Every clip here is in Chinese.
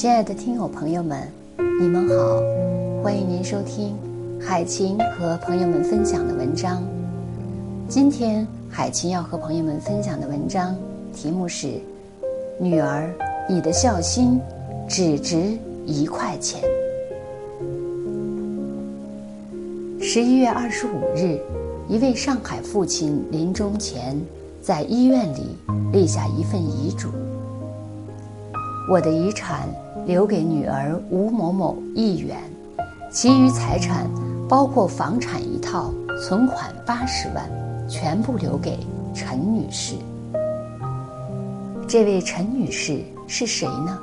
亲爱的听友朋友们，你们好，欢迎您收听海琴和朋友们分享的文章。今天海琴要和朋友们分享的文章题目是《女儿，你的孝心只值一块钱》。十一月二十五日，一位上海父亲临终前在医院里立下一份遗嘱：我的遗产。留给女儿吴某某一元，其余财产包括房产一套、存款八十万，全部留给陈女士。这位陈女士是谁呢？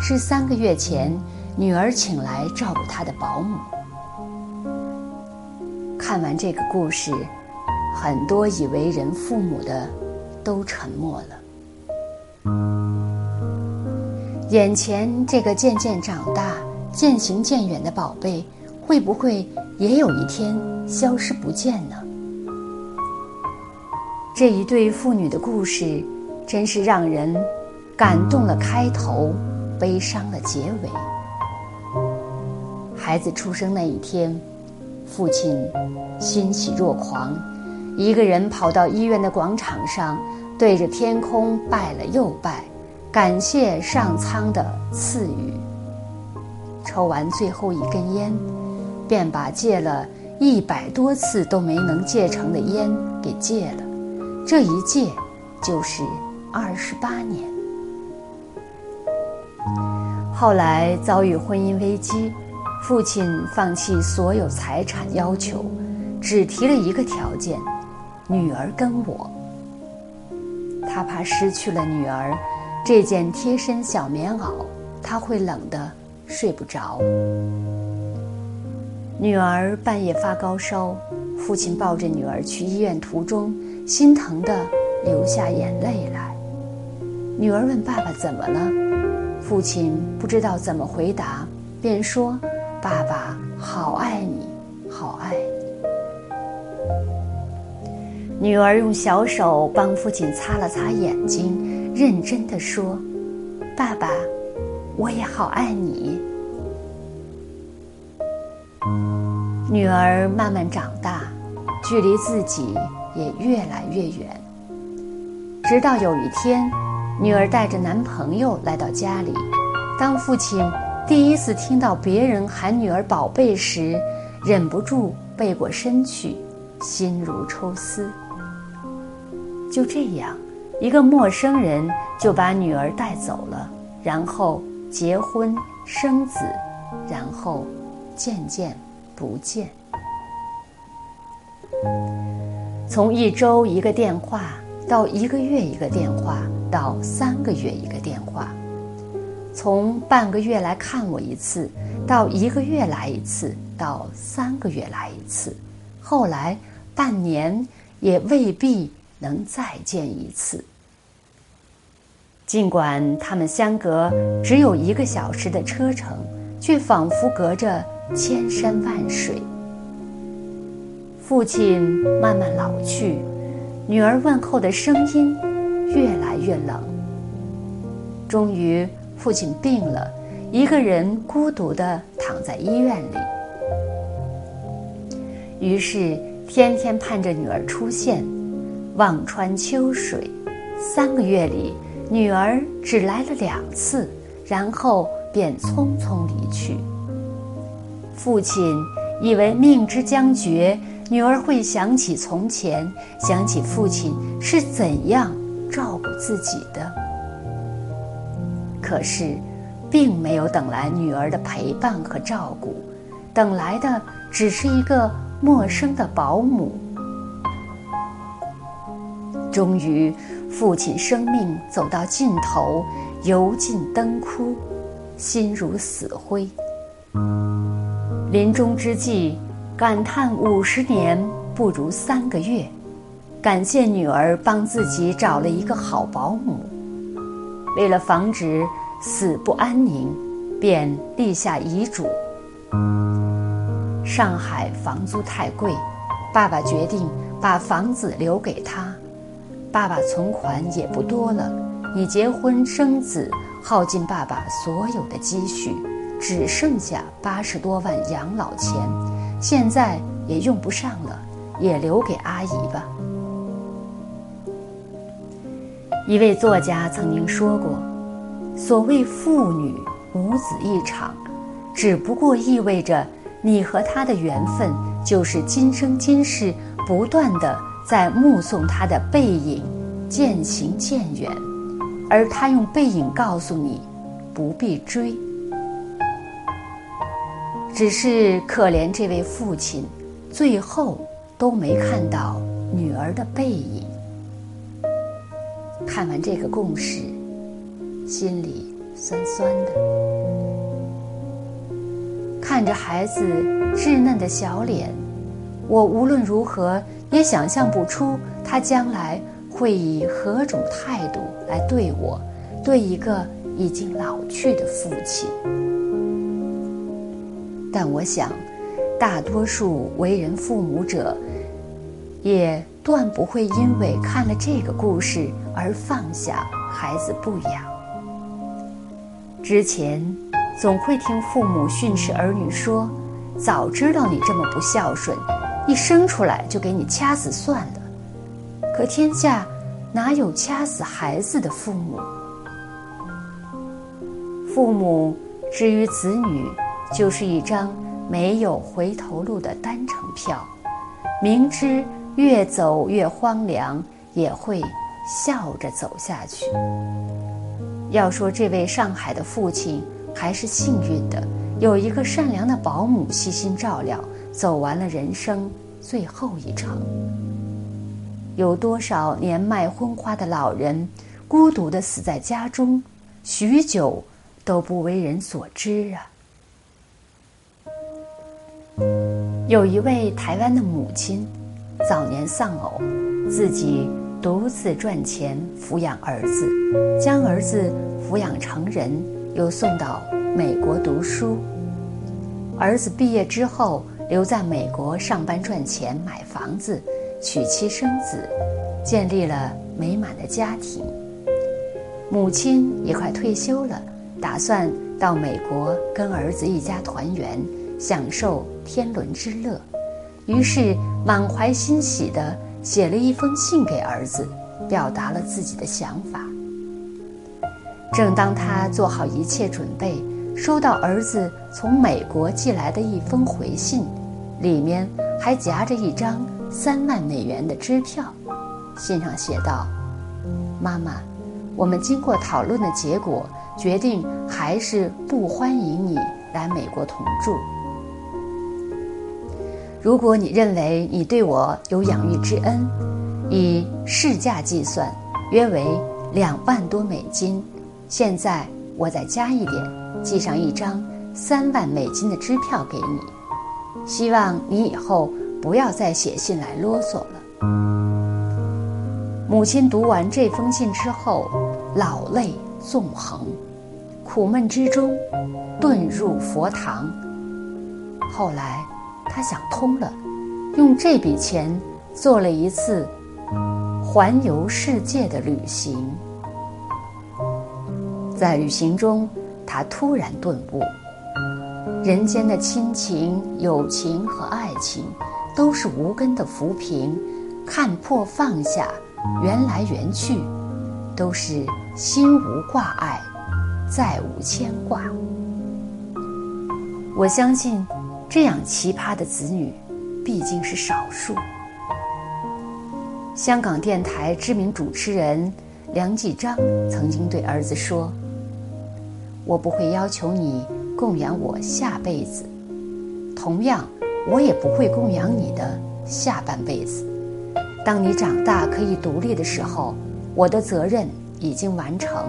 是三个月前女儿请来照顾她的保姆。看完这个故事，很多已为人父母的都沉默了。眼前这个渐渐长大、渐行渐远的宝贝，会不会也有一天消失不见呢？这一对父女的故事，真是让人感动了开头，悲伤了结尾。孩子出生那一天，父亲欣喜若狂，一个人跑到医院的广场上，对着天空拜了又拜。感谢上苍的赐予。抽完最后一根烟，便把戒了一百多次都没能戒成的烟给戒了。这一戒就是二十八年。后来遭遇婚姻危机，父亲放弃所有财产要求，只提了一个条件：女儿跟我。他怕失去了女儿。这件贴身小棉袄，他会冷得睡不着。女儿半夜发高烧，父亲抱着女儿去医院途中，心疼的流下眼泪来。女儿问爸爸怎么了，父亲不知道怎么回答，便说：“爸爸好爱你，好爱你。”女儿用小手帮父亲擦了擦眼睛。认真的说：“爸爸，我也好爱你。”女儿慢慢长大，距离自己也越来越远。直到有一天，女儿带着男朋友来到家里，当父亲第一次听到别人喊女儿“宝贝”时，忍不住背过身去，心如抽丝。就这样。一个陌生人就把女儿带走了，然后结婚生子，然后渐渐不见。从一周一个电话，到一个月一个电话，到三个月一个电话；从半个月来看我一次，到一个月来一次，到三个月来一次，后来半年也未必。能再见一次。尽管他们相隔只有一个小时的车程，却仿佛隔着千山万水。父亲慢慢老去，女儿问候的声音越来越冷。终于，父亲病了，一个人孤独地躺在医院里。于是，天天盼着女儿出现。望穿秋水，三个月里，女儿只来了两次，然后便匆匆离去。父亲以为命之将绝，女儿会想起从前，想起父亲是怎样照顾自己的。可是，并没有等来女儿的陪伴和照顾，等来的只是一个陌生的保姆。终于，父亲生命走到尽头，油尽灯枯，心如死灰。临终之际，感叹五十年不如三个月，感谢女儿帮自己找了一个好保姆。为了防止死不安宁，便立下遗嘱。上海房租太贵，爸爸决定把房子留给他。爸爸存款也不多了，你结婚生子，耗尽爸爸所有的积蓄，只剩下八十多万养老钱，现在也用不上了，也留给阿姨吧。一位作家曾经说过：“所谓父女母子一场，只不过意味着你和他的缘分就是今生今世不断的在目送他的背影渐行渐远。”而他用背影告诉你，不必追。只是可怜这位父亲，最后都没看到女儿的背影。看完这个故事，心里酸酸的。看着孩子稚嫩的小脸，我无论如何也想象不出他将来。会以何种态度来对我，对一个已经老去的父亲？但我想，大多数为人父母者，也断不会因为看了这个故事而放下孩子不养。之前总会听父母训斥儿女说：“早知道你这么不孝顺，一生出来就给你掐死算了。”可天下哪有掐死孩子的父母？父母之于子女，就是一张没有回头路的单程票，明知越走越荒凉，也会笑着走下去。要说这位上海的父亲还是幸运的，有一个善良的保姆悉心照料，走完了人生最后一程。有多少年迈昏花的老人，孤独的死在家中，许久都不为人所知啊！有一位台湾的母亲，早年丧偶，自己独自赚钱抚养儿子，将儿子抚养成人，又送到美国读书。儿子毕业之后，留在美国上班赚钱，买房子。娶妻生子，建立了美满的家庭。母亲也快退休了，打算到美国跟儿子一家团圆，享受天伦之乐。于是满怀欣喜地写了一封信给儿子，表达了自己的想法。正当他做好一切准备，收到儿子从美国寄来的一封回信，里面还夹着一张。三万美元的支票，信上写道：“妈妈，我们经过讨论的结果，决定还是不欢迎你来美国同住。如果你认为你对我有养育之恩，以市价计算，约为两万多美金。现在我再加一点，寄上一张三万美金的支票给你，希望你以后。”不要再写信来啰嗦了。母亲读完这封信之后，老泪纵横，苦闷之中，遁入佛堂。后来，她想通了，用这笔钱做了一次环游世界的旅行。在旅行中，他突然顿悟：人间的亲情、友情和爱情。都是无根的浮萍，看破放下，缘来缘去，都是心无挂碍，再无牵挂。我相信，这样奇葩的子女，毕竟是少数。香港电台知名主持人梁继章曾经对儿子说：“我不会要求你供养我下辈子，同样。”我也不会供养你的下半辈子。当你长大可以独立的时候，我的责任已经完成。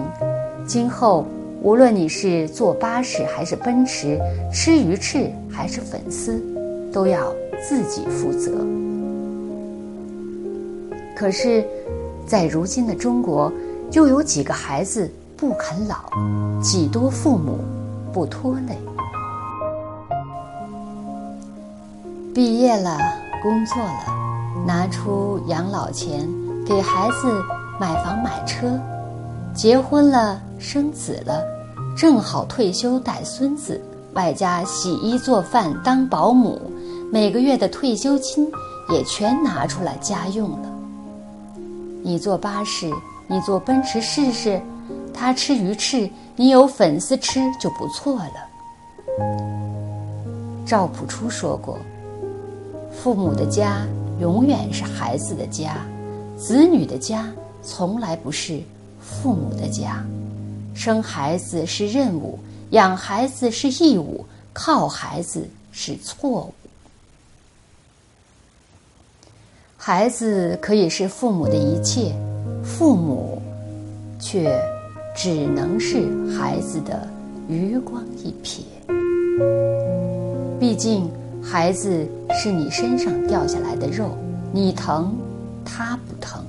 今后无论你是坐巴士还是奔驰，吃鱼翅还是粉丝，都要自己负责。可是，在如今的中国，又有几个孩子不肯老，几多父母不拖累？毕业了，工作了，拿出养老钱给孩子买房买车，结婚了，生子了，正好退休带孙子，外加洗衣做饭当保姆，每个月的退休金也全拿出来家用了。你坐巴士，你坐奔驰试试，他吃鱼翅，你有粉丝吃就不错了。赵朴初说过：“父母的家永远是孩子的家，子女的家从来不是父母的家。生孩子是任务，养孩子是义务，靠孩子是错误。孩子可以是父母的一切，父母却只能是孩子的余光一瞥。毕竟，孩子是你身上掉下来的肉，你疼，他不疼，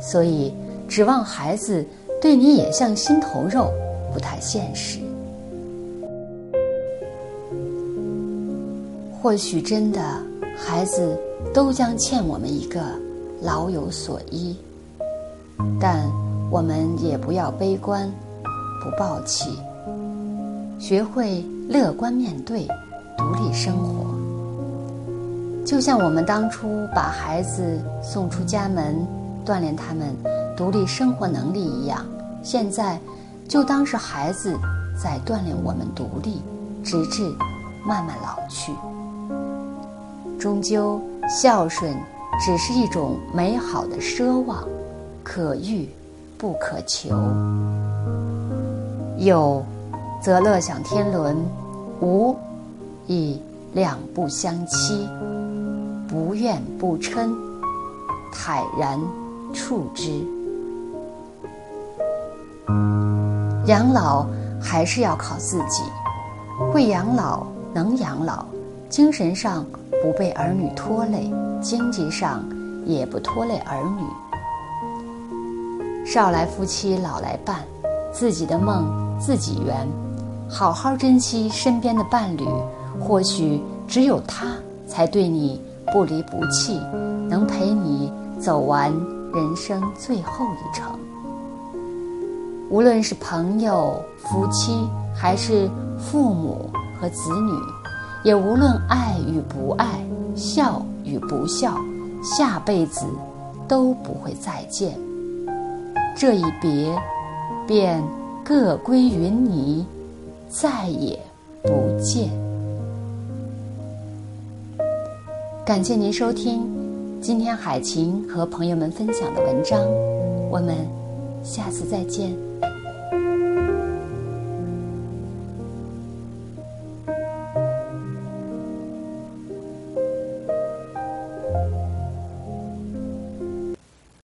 所以指望孩子对你也像心头肉，不太现实。或许真的，孩子都将欠我们一个老有所依，但我们也不要悲观，不抱气，学会乐观面对。独立生活，就像我们当初把孩子送出家门，锻炼他们独立生活能力一样，现在就当是孩子在锻炼我们独立，直至慢慢老去。终究，孝顺只是一种美好的奢望，可遇不可求。有，则乐享天伦；无。亦两不相欺，不怨不嗔，坦然处之。养老还是要靠自己，会养老，能养老，精神上不被儿女拖累，经济上也不拖累儿女。少来夫妻老来伴，自己的梦自己圆，好好珍惜身边的伴侣。或许只有他才对你不离不弃，能陪你走完人生最后一程。无论是朋友、夫妻，还是父母和子女，也无论爱与不爱、孝与不孝，下辈子都不会再见。这一别，便各归云泥，再也不见。感谢您收听今天海琴和朋友们分享的文章，我们下次再见。